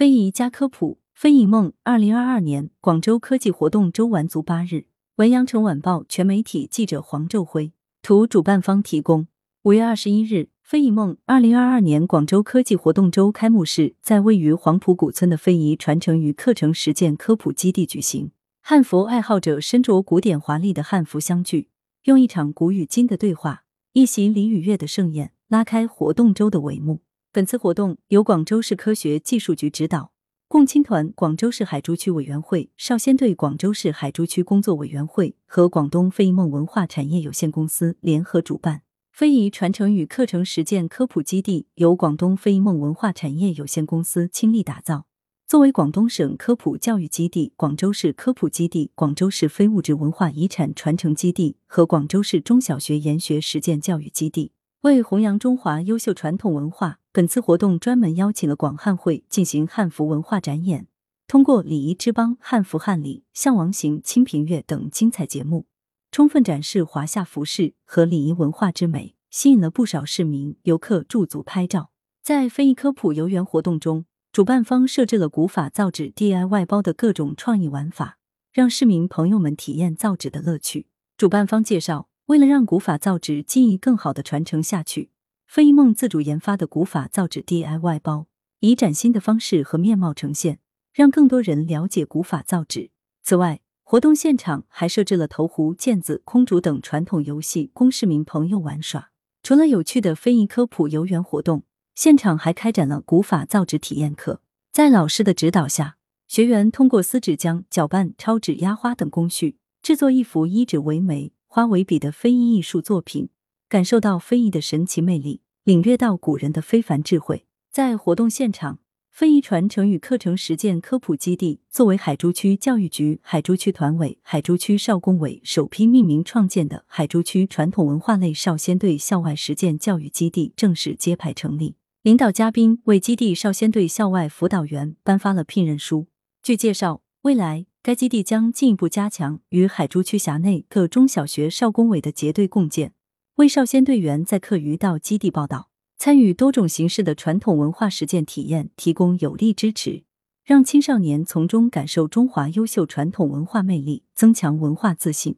非遗加科普，非遗梦。二零二二年广州科技活动周完足八日。文阳城晚报全媒体记者黄昼辉，图主办方提供。五月二十一日，非遗梦二零二二年广州科技活动周开幕式在位于黄埔古村的非遗传承与课程实践科普基地举行。汉服爱好者身着古典华丽的汉服相聚，用一场古与今的对话，一席礼与乐的盛宴拉开活动周的帷幕。本次活动由广州市科学技术局指导，共青团广州市海珠区委员会、少先队广州市海珠区工作委员会和广东非遗梦文化产业有限公司联合主办。非遗传承与课程实践科普基地由广东非遗梦文化产业有限公司倾力打造。作为广东省科普教育基地、广州市科普基地、广州市非物质文化遗产传承基地和广州市中小学研学实践教育基地，为弘扬中华优秀传统文化。本次活动专门邀请了广汉会进行汉服文化展演，通过礼仪之邦、汉服汉礼、项王行、清平乐等精彩节目，充分展示华夏服饰和礼仪文化之美，吸引了不少市民游客驻足拍照。在非遗科普游园活动中，主办方设置了古法造纸 DIY 包的各种创意玩法，让市民朋友们体验造纸的乐趣。主办方介绍，为了让古法造纸技艺更好的传承下去。非遗梦自主研发的古法造纸 DIY 包，以崭新的方式和面貌呈现，让更多人了解古法造纸。此外，活动现场还设置了投壶、毽子、空竹等传统游戏，供市民朋友玩耍。除了有趣的非遗科普游园活动，现场还开展了古法造纸体验课。在老师的指导下，学员通过撕纸浆、搅拌、抄纸、压花等工序，制作一幅以纸为媒、花为笔的非遗艺术作品。感受到非遗的神奇魅力，领略到古人的非凡智慧。在活动现场，非遗传承与课程实践科普基地作为海珠区教育局、海珠区团委、海珠区少工委首批命名创建的海珠区传统文化类少先队校外实践教育基地正式揭牌成立。领导嘉宾为基地少先队校外辅导员颁发了聘任书。据介绍，未来该基地将进一步加强与海珠区辖内各中小学少工委的结对共建。为少先队员在课余到基地报道，参与多种形式的传统文化实践体验提供有力支持，让青少年从中感受中华优秀传统文化魅力，增强文化自信。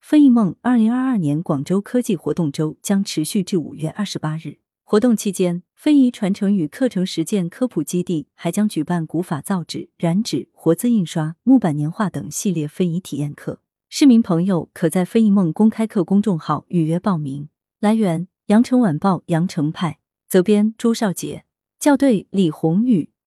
飞翼梦二零二二年广州科技活动周将持续至五月二十八日。活动期间，非遗传承与课程实践科普基地还将举办古法造纸、染纸、活字印刷、木板年画等系列非遗体验课。市民朋友可在非遗梦公开课公众号预约报名。来源：羊城晚报羊城派，责编：朱少杰，校对：李红宇。